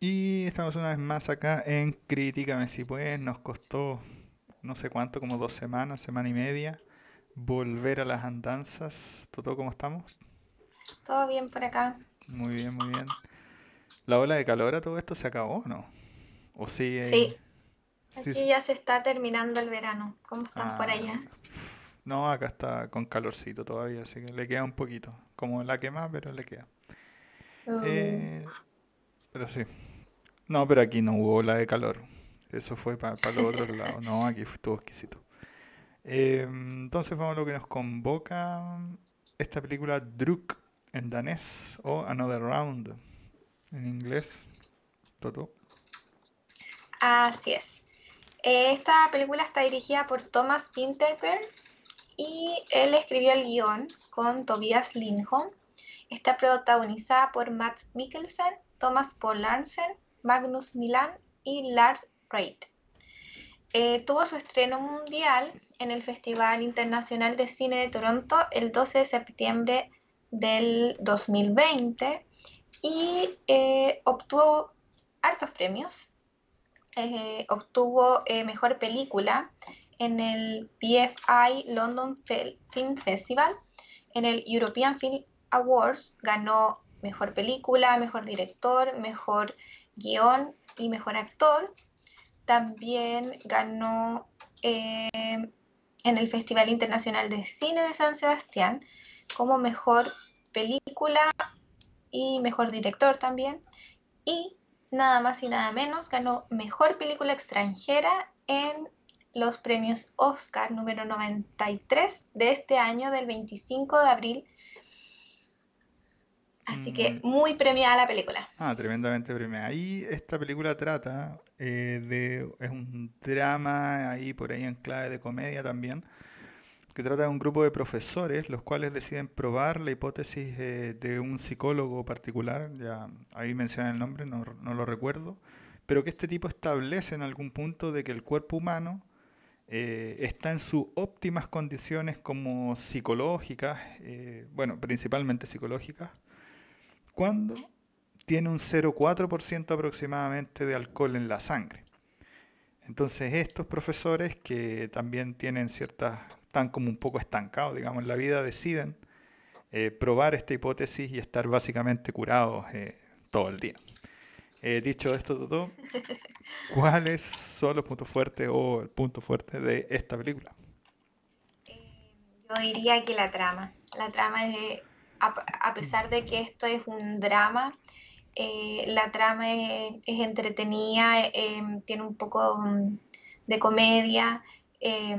Y estamos una vez más acá en Críticame si pues nos costó no sé cuánto, como dos semanas, semana y media, volver a las andanzas. ¿Todo cómo estamos? Todo bien por acá. Muy bien, muy bien. ¿La ola de calor a todo esto se acabó o no? ¿O sigue? Sí. Aquí sí. ya se está terminando el verano. ¿Cómo están por Ah, allá? no, acá está con calorcito todavía, así que le queda un poquito. Como la que más, pero le queda. Uh, Eh, pero sí. No, pero aquí no hubo ola de calor. Eso fue para los otros lados. No, aquí estuvo exquisito. Eh, entonces vamos a lo que nos convoca esta película Druk en danés o Another Round en inglés. Toto. así es. Esta película está dirigida por Thomas Winterberg y él escribió el guion con Tobias Lindholm. Está protagonizada por Mads Mikkelsen, Thomas Paul Larsen, Magnus Milan y Lars Reit. Eh, tuvo su estreno mundial en el Festival Internacional de Cine de Toronto el 12 de septiembre del 2020 y eh, obtuvo hartos premios. Eh, obtuvo mejor película en el BFI London Film Festival, en el European Film Awards ganó mejor película, mejor director, mejor guion y mejor actor. También ganó eh, en el Festival Internacional de Cine de San Sebastián como mejor película y mejor director también. Y nada más y nada menos ganó mejor película extranjera en los premios Oscar número 93 de este año del 25 de abril. Así que Mm, muy premiada la película. Ah, tremendamente premiada. Y esta película trata eh, de, es un drama ahí por ahí en clave de comedia también, que trata de un grupo de profesores los cuales deciden probar la hipótesis eh, de un psicólogo particular, ya ahí mencionan el nombre, no, no lo recuerdo, pero que este tipo establece en algún punto de que el cuerpo humano eh, está en sus óptimas condiciones como psicológicas, eh, bueno, principalmente psicológicas, cuando tiene un 0,4% aproximadamente de alcohol en la sangre. Entonces estos profesores que también tienen ciertas, están como un poco estancados, digamos, en la vida, deciden eh, probar esta hipótesis y estar básicamente curados eh, todo el día. Eh, dicho esto, Toto, ¿cuáles son los puntos fuertes o el punto fuerte de esta película? Yo diría que la trama. La trama es, a, pesar de que esto es un drama, eh, la trama es, entretenida, eh, tiene un poco mm, de comedia, eh,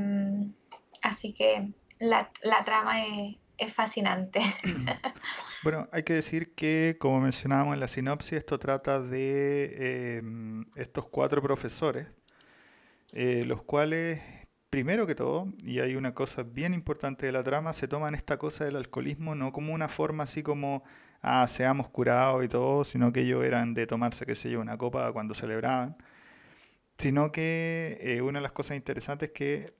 así que la, la trama es, es fascinante. Bueno, hay que decir que, como mencionábamos en la sinopsis, esto trata de em, estos cuatro profesores, eh, los cuales, primero que todo, y hay una cosa bien importante de la trama, se toman esta cosa del alcoholismo no como una forma así como, ah, seamos curados y todo, sino que ellos eran de tomarse, qué sé yo, una copa cuando celebraban, sino que eh, una de las cosas interesantes es que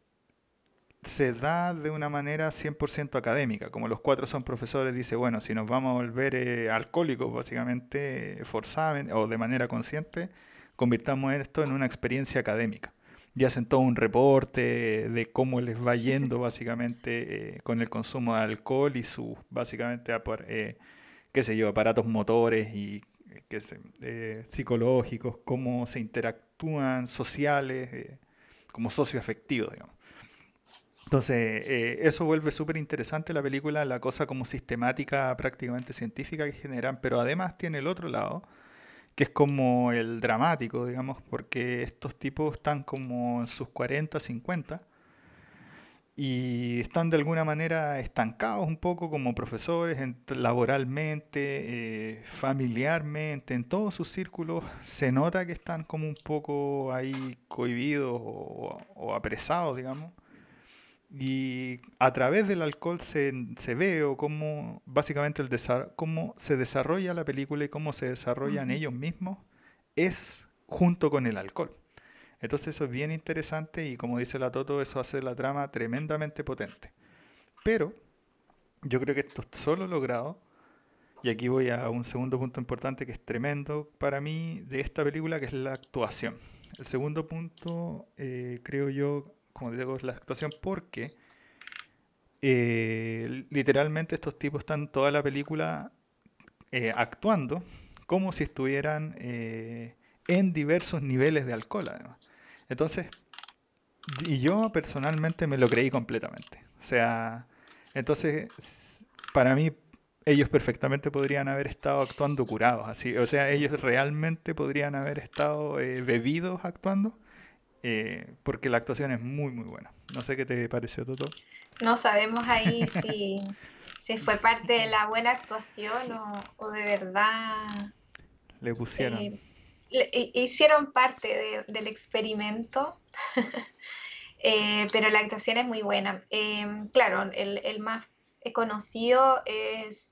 se da de una manera 100% académica. Como los cuatro son profesores, dice, bueno, si nos vamos a volver eh, alcohólicos, básicamente, eh, forzadamente o de manera consciente, convirtamos esto en una experiencia académica. Y hacen todo un reporte de cómo les va yendo, básicamente, eh, con el consumo de alcohol y sus, básicamente, eh, qué sé yo, aparatos motores y eh, qué sé, eh, psicológicos, cómo se interactúan, sociales, como socioafectivos, digamos. Entonces, eso vuelve súper interesante la película, la cosa como sistemática, prácticamente científica que generan, pero además tiene el otro lado, que es como el dramático, digamos, porque estos tipos están como en sus 40, 50 y están de alguna manera estancados un poco como profesores, en- laboralmente, eh, familiarmente, en todos sus círculos se nota que están como un poco ahí cohibidos o, o apresados, digamos. Y a través del alcohol se, se ve o cómo básicamente el cómo se desarrolla la película y cómo se desarrollan ellos mismos es junto con el alcohol. Entonces eso es bien interesante y como dice la Toto, eso hace la trama tremendamente potente. Pero yo creo que esto es solo logrado Y aquí voy a un segundo punto importante que es tremendo para mí de esta película, que es la actuación. El segundo punto, eh, creo yo, como digo, la actuación porque eh, literalmente estos tipos están toda la película eh, actuando como si estuvieran en diversos niveles de alcohol, además. Entonces, y yo personalmente me lo creí completamente. O sea, entonces, para mí, ellos perfectamente podrían haber estado actuando curados, así. O sea, ellos realmente podrían haber estado eh, bebidos actuando, eh, porque la actuación es muy, muy buena. No sé qué te pareció, Toto. No sabemos ahí si, si fue parte de la buena actuación o, de verdad. Le pusieron. Eh, hicieron parte del experimento, eh, pero la actuación es muy buena. Claro, el, más conocido es,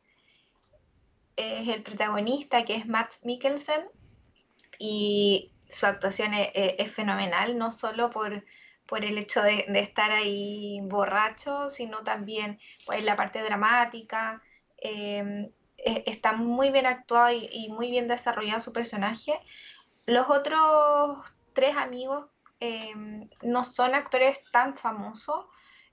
es, el protagonista, que es Matt Mikkelsen, y su actuación es, fenomenal, no solo por, por el hecho de, estar ahí borracho, sino también pues, la parte dramática. Em, e, está muy bien actuado y, muy bien desarrollado su personaje. Los otros tres amigos em, no son actores tan famosos.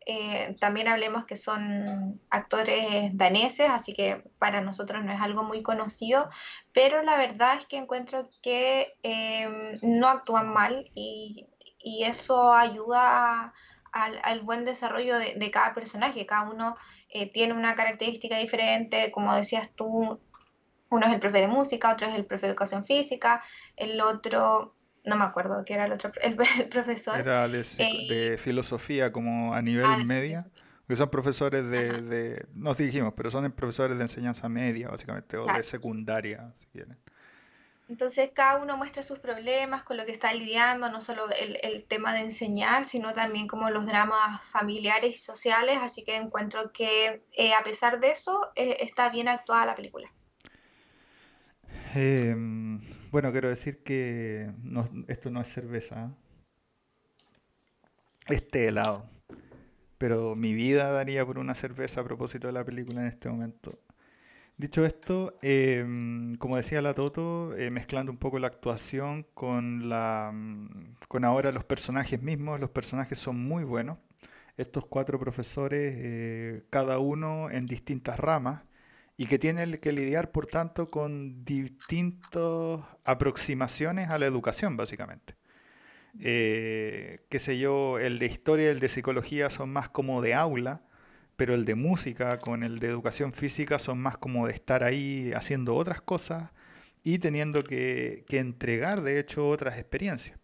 Eh, también hablemos que son actores daneses, así que para nosotros no es algo muy conocido, pero la verdad es que encuentro que em, no actúan mal y, eso ayuda al, buen desarrollo de, de, cada personaje. Cada uno eh, tiene una característica diferente, como decías tú, uno es el profe de música, otro es el profe de educación física, el otro, no me acuerdo qué era el otro, el, profesor. Era de, eh, filosofía como a nivel ah, media, que son profesores de, de, nos dijimos, pero son profesores de enseñanza media básicamente, o de secundaria, si quieren. Entonces cada uno muestra sus problemas con lo que está lidiando, no solo el, tema de enseñar, sino también como los dramas familiares y sociales, así que encuentro que eh, a pesar de eso eh, está bien actuada la película. Em, bueno, quiero decir que esto no es cerveza, este helado, pero mi vida daría por una cerveza a propósito de la película en este momento. Dicho esto, em, como decía la Toto, eh, mezclando un poco la actuación con, la, mm, con ahora los personajes mismos, los personajes son muy buenos. Estos cuatro profesores, eh, cada uno en distintas ramas, y que tienen que lidiar, por tanto, con distintas aproximaciones a la educación, básicamente. Eh, qué sé yo, el de historia y el de psicología son más como de aula, pero el de música con el de educación física son más como de estar ahí haciendo otras cosas y teniendo que, entregar, de hecho, otras experiencias.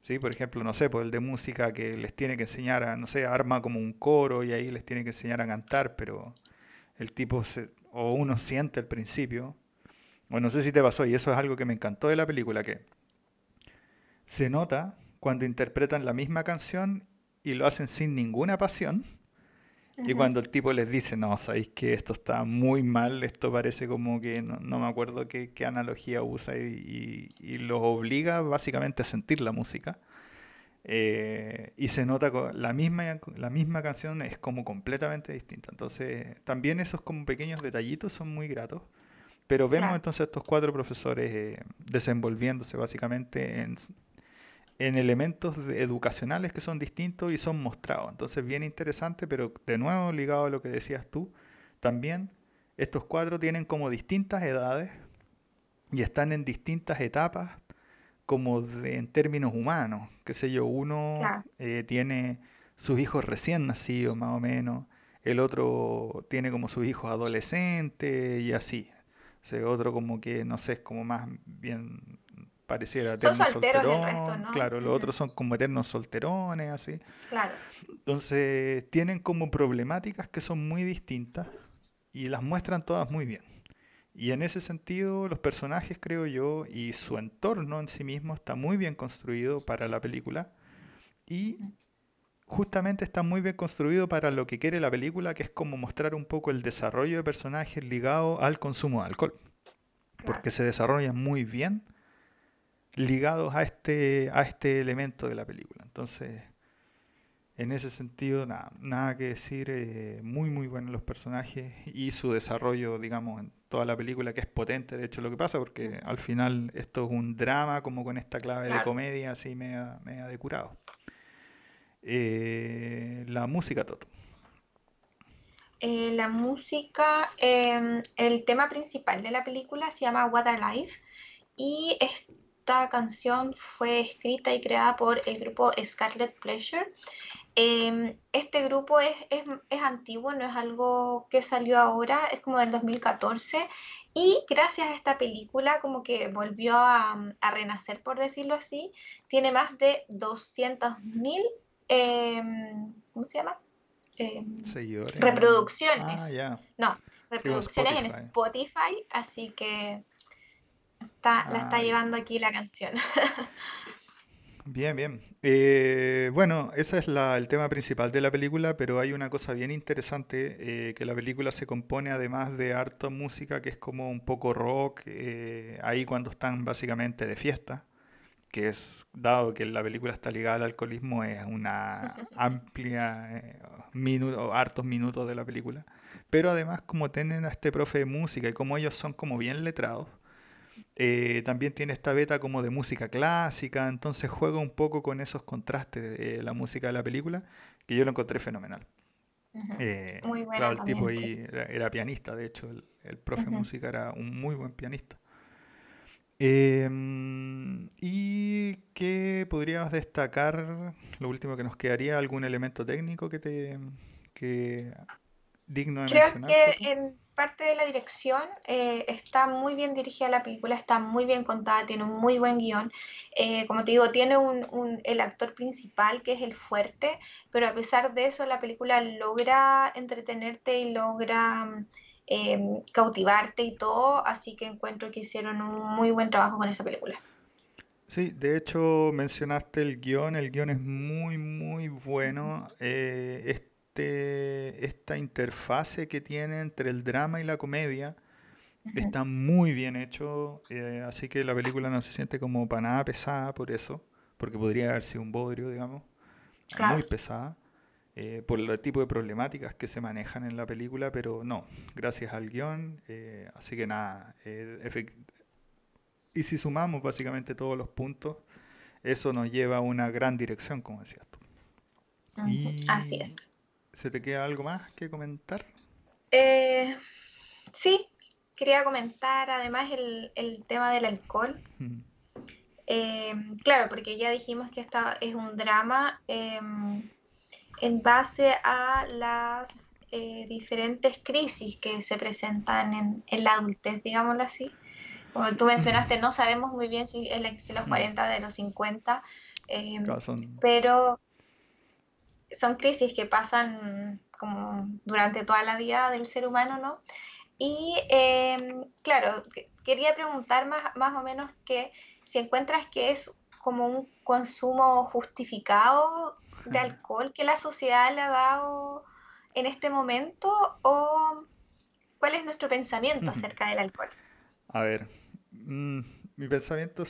¿Sí? Por ejemplo, no sé, pues el de música que les tiene que enseñar a, no sé, arma como un coro y ahí les tiene que enseñar a cantar, pero el tipo o uno siente al principio, o no sé si te pasó, y eso es algo que me encantó de la película, que se nota cuando interpretan la misma canción y lo hacen sin ninguna pasión, y cuando el tipo les dice, no, sabéis que esto está muy mal, esto parece como que no, me acuerdo qué, analogía usa y, y, los obliga básicamente a sentir la música. Eh, y se nota la misma, la misma canción es como completamente distinta. Entonces, también esos como pequeños detallitos son muy gratos. Pero vemos entonces a estos cuatro profesores eh, desenvolviéndose básicamente en, en elementos educacionales que son distintos y son mostrados. Entonces, bien interesante, pero de nuevo ligado a lo que decías tú, también estos cuatro tienen como distintas edades y están en distintas etapas como en términos humanos. Qué sé yo, uno eh, tiene sus hijos recién nacidos más o menos, el otro tiene como sus hijos adolescentes y así. O sea, otro como que, no sé, es como más bien pareciera eterno solterón. Claro, los otros son como eternos solterones, así. Claro. Entonces, tienen como problemáticas que son muy distintas y las muestran todas muy bien. Y en ese sentido, los personajes, creo yo, y su entorno en sí mismo está muy bien construido para la película. Y justamente está muy bien construido para lo que quiere la película, que es como mostrar un poco el desarrollo de personajes ligado al consumo de alcohol. Porque se desarrollan muy bien ligados a este, a este elemento de la película. Entonces, En ese sentido, nada, nada que decir, eh, muy muy buenos los personajes y su desarrollo, digamos, en toda la película que es potente, de hecho, lo que pasa, porque al final esto es un drama como con esta clave de comedia así me ha decurado. Eh, la música, Toto. Eh, la música, em, el tema principal de la película se llama What a Life y esta canción fue escrita y creada por el grupo Scarlet Pleasure. Em, este grupo es, antiguo, no es algo que salió ahora, es como del 2014 y gracias a esta película como que volvió a, renacer, por decirlo así. Tiene más de 200.000, em, ¿cómo se llama? Em, reproducciones. Ah, no, reproducciones en Spotify, así que está, la está ah, llevando aquí la canción. Bien, bien. Eh, bueno, ese es el tema principal de la película, pero hay una cosa bien interesante, eh, que la película se compone además de harta música, que es como un poco rock, eh, ahí cuando están básicamente de fiesta, que es, dado que la película está ligada al alcoholismo, es una amplia, minuto, hartos minutos de la película. Pero además como tienen a este profe de música y como ellos son como bien letrados, eh, también tiene esta beta como de música clásica, entonces juega un poco con esos contrastes de la música de la película, que yo lo encontré fenomenal. Eh, muy claro, el tipo ahí era, pianista, de hecho, el, profe de música era un muy buen pianista. Em, ¿Y qué podríamos destacar? Lo último que nos quedaría, algún elemento técnico que te que digno de Creo que en parte de la dirección eh, está muy bien dirigida la película, está muy bien contada, tiene un muy buen guion. Eh, como te digo, tiene un, el actor principal que es el fuerte, pero a pesar de eso la película logra entretenerte y logra em, cautivarte y todo, así que encuentro que hicieron un muy buen trabajo con esta película. Sí, de hecho mencionaste el guion, el guion es muy, muy bueno. Eh, este, esta interfase que tiene entre el drama y la comedia está muy bien hecho, eh, así que la película no se siente como para nada pesada por eso, porque podría haber sido un bodrio, digamos, muy pesada, eh, por el tipo de problemáticas que se manejan en la película, pero no, gracias al guion, eh, así que nada, y si sumamos básicamente todos los puntos, eso nos lleva a una gran dirección, como decías tú. Así es. ¿Se te queda algo más que comentar? Eh, sí, quería comentar además el, tema del alcohol. Eh, claro, porque ya dijimos que esta es un drama em, en base a las eh, diferentes crisis que se presentan en, la adultez, digámoslo así. Como tú mencionaste, no sabemos muy bien si es de los 40, de los 50, em, pero son crisis que pasan como durante toda la vida del ser humano, ¿no? Y em, claro, quería preguntar más, más o menos que si encuentras que es como un consumo justificado de alcohol que la sociedad le ha dado en este momento o cuál es nuestro pensamiento acerca del alcohol. A ver, mm, mi pensamiento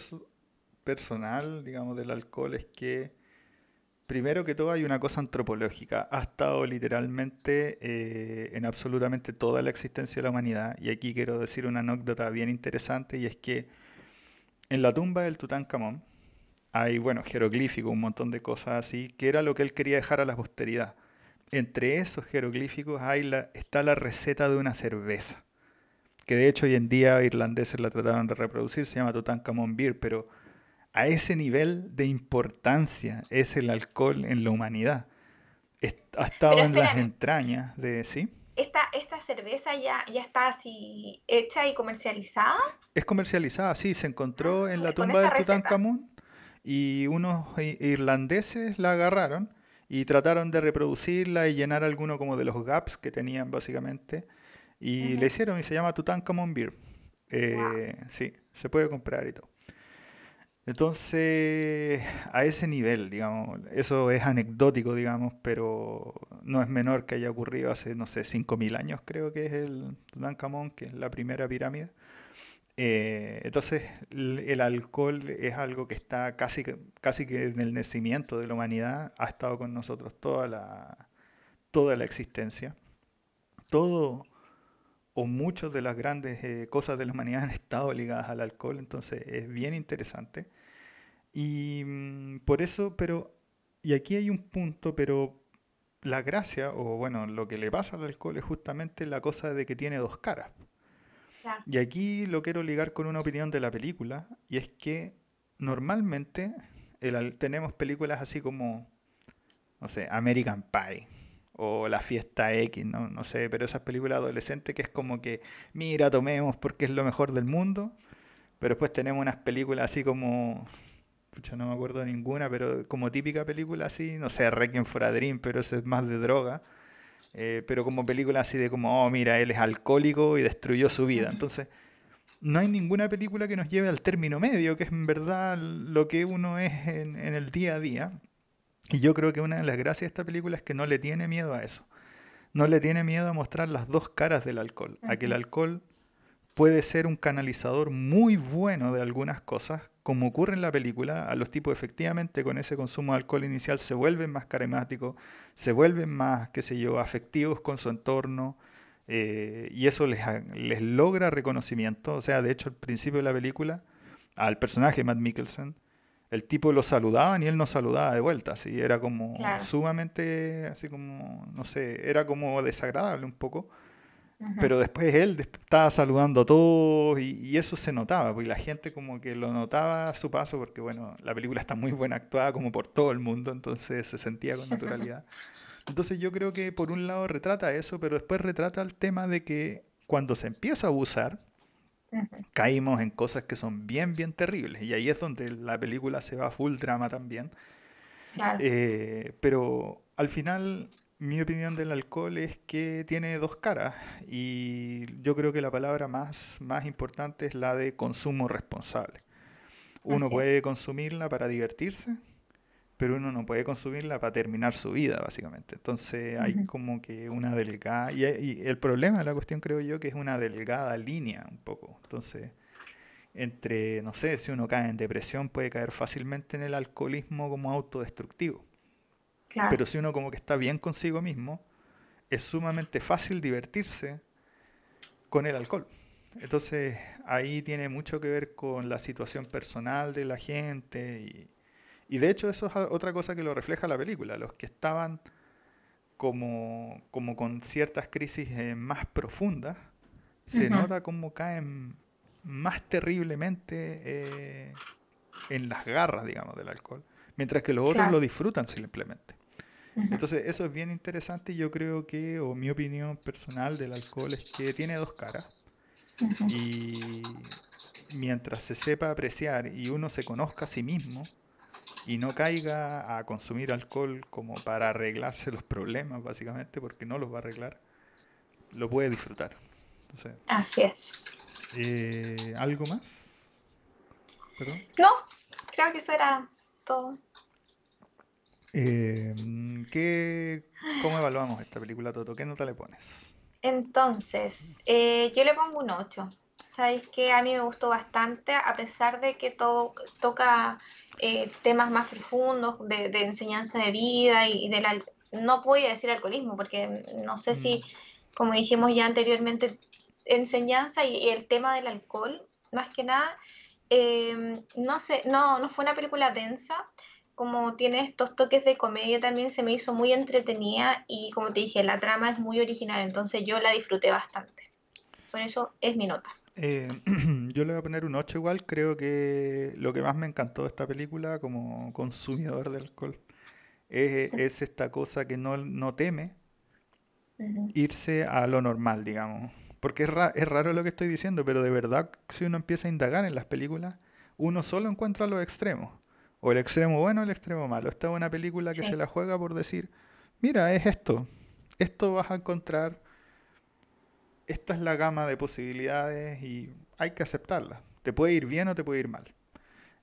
personal, digamos, del alcohol es que Primero que todo hay una cosa antropológica. Ha estado literalmente eh, en absolutamente toda la existencia de la humanidad. Y aquí quiero decir una anécdota bien interesante y es que en la tumba del Tutankamón hay, bueno, jeroglíficos, un montón de cosas así, que era lo que él quería dejar a la posteridad. Entre esos jeroglíficos hay está la receta de una cerveza, que de hecho hoy en día irlandeses la trataron de reproducir, se llama Tutankamón Beer, pero a ese nivel de importancia es el alcohol en la humanidad. Ha estado en las entrañas de, ¿sí? ¿Esta, esta cerveza ya, ya está así hecha y comercializada? Es comercializada, sí, se encontró ah, en la tumba de Tutankamón y unos irlandeses la agarraron y trataron de reproducirla y llenar alguno como de los gaps que tenían básicamente y le hicieron y se llama Tutankamón Beer. Eh, sí, se puede comprar y todo. Entonces, a ese nivel, digamos, eso es anecdótico, digamos, pero no es menor que haya ocurrido hace, no sé, 5.000 años, creo que es el Tutankamón, que es la primera pirámide. Eh, entonces, el alcohol es algo que está casi, casi que en el nacimiento de la humanidad, ha estado con nosotros toda la, toda la existencia. Todo o muchas de las grandes eh, cosas de la humanidad han estado ligadas al alcohol, entonces es bien interesante. Y mm, por eso, pero, y aquí hay un punto, pero la gracia, o bueno, lo que le pasa al alcohol es justamente la cosa de que tiene dos caras. Y aquí lo quiero ligar con una opinión de la película, y es que normalmente tenemos películas así como, no sé, American Pie, o La Fiesta X, ¿no? no sé, pero esas películas adolescentes que es como que, mira, tomemos porque es lo mejor del mundo, pero después tenemos unas películas así como, pucha, no me acuerdo de ninguna, pero como típica película así, no sé, Requiem for a Dream, pero ese es más de droga, eh, pero como película así de como, oh, mira, él es alcohólico y destruyó su vida, entonces... No hay ninguna película que nos lleve al término medio, que es en verdad lo que uno es en, en el día a día. Y yo creo que una de las gracias de esta película es que no le tiene miedo a eso. No le tiene miedo a mostrar las dos caras del alcohol. A que el alcohol puede ser un canalizador muy bueno de algunas cosas, como ocurre en la película, a los tipos efectivamente con ese consumo de alcohol inicial se vuelven más carismáticos, se vuelven más, qué sé yo, afectivos con su entorno, eh, y eso les, les logra reconocimiento. O sea, de hecho, al principio de la película, al personaje Matt Mikkelsen, el tipo lo saludaba y él no saludaba de vuelta, así era como sumamente, así como, no sé, era como desagradable un poco. Pero después él estaba saludando a todos y, eso se notaba, porque la gente como que lo notaba a su paso, porque bueno, la película está muy buena actuada como por todo el mundo, entonces se sentía con naturalidad. Entonces yo creo que por un lado retrata eso, pero después retrata el tema de que cuando se empieza a abusar, caímos en cosas que son bien, bien terribles. Y ahí es donde la película se va full drama también. Eh, pero al final, mi opinión del alcohol es que tiene dos caras. Y yo creo que la palabra más, más importante es la de consumo responsable. Uno puede consumirla para divertirse, pero uno no puede consumirla para terminar su vida, básicamente. Entonces hay como que una delgada, y, el problema de la cuestión creo yo que es una delgada línea un poco. Entonces, entre, no sé, si uno cae en depresión puede caer fácilmente en el alcoholismo como autodestructivo. Pero si uno como que está bien consigo mismo, es sumamente fácil divertirse con el alcohol. Entonces ahí tiene mucho que ver con la situación personal de la gente y, y de hecho eso es otra cosa que lo refleja la película. Los que estaban como, como con ciertas crisis eh, más profundas, se nota como caen más terriblemente eh, en las garras, digamos, del alcohol. Mientras que los otros lo disfrutan simplemente. Entonces eso es bien interesante y yo creo que, o mi opinión personal del alcohol es que tiene dos caras. Y mientras se sepa apreciar y uno se conozca a sí mismo, y no caiga a consumir alcohol como para arreglarse los problemas, básicamente, porque no los va a arreglar, lo puede disfrutar. Así es. Eh, ¿Algo más? No, creo que eso era todo. Eh, ¿qué, ¿Cómo evaluamos esta película, Toto? ¿Qué nota le pones? Entonces, eh, yo le pongo un 8. Sabéis que a mí me gustó bastante, a pesar de que to toca eh, temas más profundos de, enseñanza de vida y, de la, no voy a decir alcoholismo, porque no sé si, mm. como dijimos ya anteriormente, enseñanza y, el tema del alcohol, más que nada, em, no sé, no, no fue una película densa, como tiene estos toques de comedia también se me hizo muy entretenida y como te dije, la trama es muy original, entonces yo la disfruté bastante. Por eso es mi nota. Eh, yo le voy a poner un 8 igual. Creo que lo que más me encantó de esta película como consumidor de alcohol es, esta cosa que no, no teme irse a lo normal, digamos. Porque es, es raro lo que estoy diciendo, pero de verdad si uno empieza a indagar en las películas, uno solo encuentra los extremos. O el extremo bueno o el extremo malo. Esta es una película que se la juega por decir, mira, es esto. Esto vas a encontrar esta es la gama de posibilidades y hay que aceptarla. Te puede ir bien o te puede ir mal.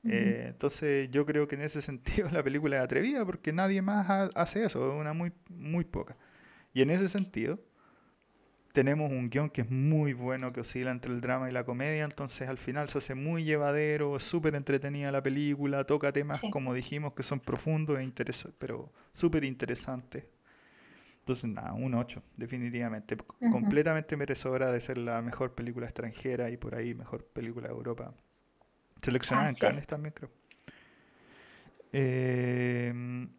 Eh, entonces yo creo que en ese sentido la película es atrevida porque nadie más hace eso, una muy, muy poca. Y en ese sentido, tenemos un guion que es muy bueno, que oscila entre el drama y la comedia, entonces al final se hace muy llevadero, es súper entretenida la película, toca temas, Sí. como dijimos, que son profundos e interesa- pero súper interesantes. Entonces, nada, un 8, definitivamente. Completamente merecedora de ser la mejor película extranjera y por ahí mejor película de Europa. Seleccionada en Cannes es. también, creo. Em,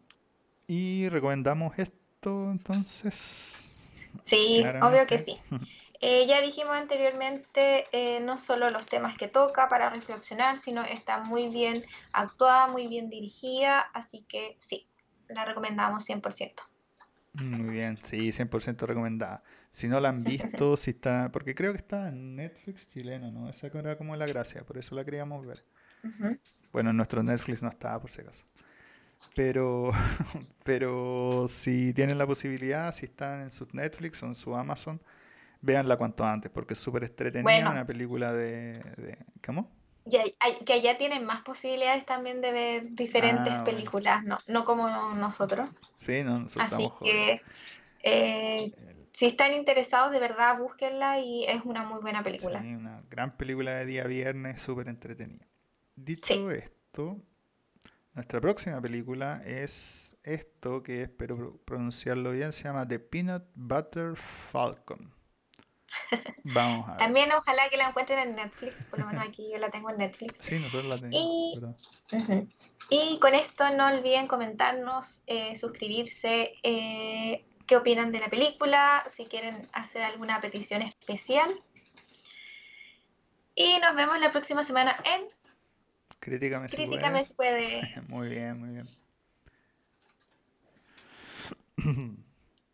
y recomendamos esto, entonces, Sí, obvio que sí. Eh, ya dijimos anteriormente, eh, no solo los temas que toca para reflexionar, sino está muy bien actuada, muy bien dirigida, así que sí, la recomendamos 100%. Muy bien, sí, 100% recomendada. Si no la han visto, si está, porque creo que está en Netflix chileno, ¿no? Esa era como la gracia, por eso la queríamos ver. Bueno, en nuestro Netflix no estaba por si acaso. Pero, pero si tienen la posibilidad, si están en su Netflix o en su Amazon, véanla cuanto antes, porque es súper entretenida, Bueno, una película de, de... ¿Cómo? Ya, hay- que allá tienen más posibilidades también de ver diferentes Ah, bueno. películas, no, no como nosotros. Sí, no, nosotros Así que eh, si están interesados, de verdad, búsquenla y es una muy buena Sí, película. una gran película de día viernes, súper entretenida. Sí, Dicho esto, nuestra próxima película es esto que espero pro- pronunciarlo bien, se llama The Peanut Butter Falcon. Vamos a ver. también ojalá que la encuentren en Netflix, por lo menos aquí yo la tengo en Netflix. Sí, nosotros la tenemos, Y, con esto no olviden comentarnos, eh, suscribirse, eh, qué opinan de la película, si quieren hacer alguna petición especial. Y nos vemos la próxima semana en Críticame si Críticame si puedes. puedes. Muy bien, muy bien.